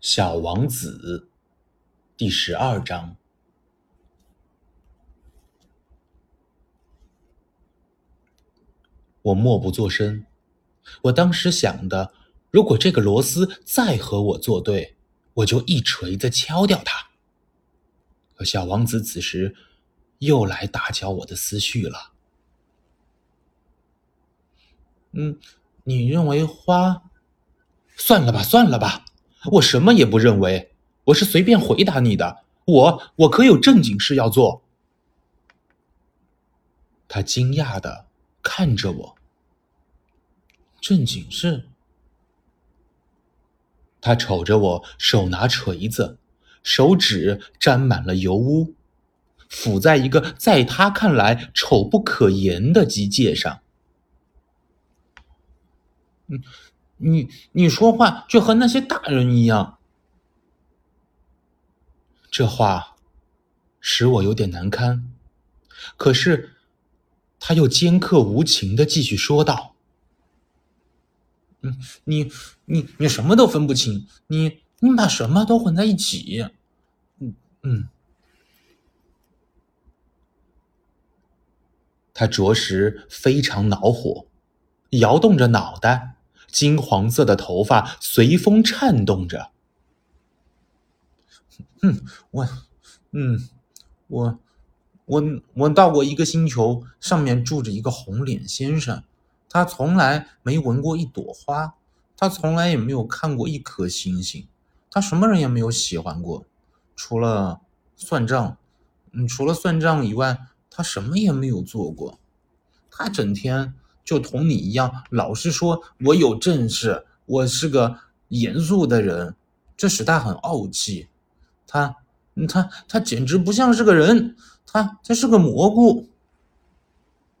小王子第十二章。我默不作声。我当时想的，如果这个螺丝再和我作对，我就一锤子敲掉它。可小王子此时又来打搅我的思绪了。嗯，你认为花？算了吧，算了吧。我什么也不认为，我是随便回答你的。我我可有正经事要做。他惊讶的看着我。正经事？他瞅着我，手拿锤子，手指沾满了油污，抚在一个在他看来丑不可言的机械上。嗯。你你说话就和那些大人一样，这话使我有点难堪。可是他又尖刻无情的继续说道：“嗯，你你你什么都分不清，你你把什么都混在一起。”嗯嗯，他着实非常恼火，摇动着脑袋。金黄色的头发随风颤动着。嗯，我，嗯，我，我，我到过一个星球，上面住着一个红脸先生，他从来没闻过一朵花，他从来也没有看过一颗星星，他什么人也没有喜欢过，除了算账，嗯，除了算账以外，他什么也没有做过，他整天。就同你一样，老是说我有正事，我是个严肃的人，这使他很傲气。他，他，他简直不像是个人，他，他是个蘑菇。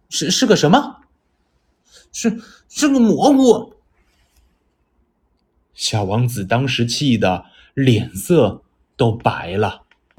是是个什么？是是个蘑菇。小王子当时气得脸色都白了。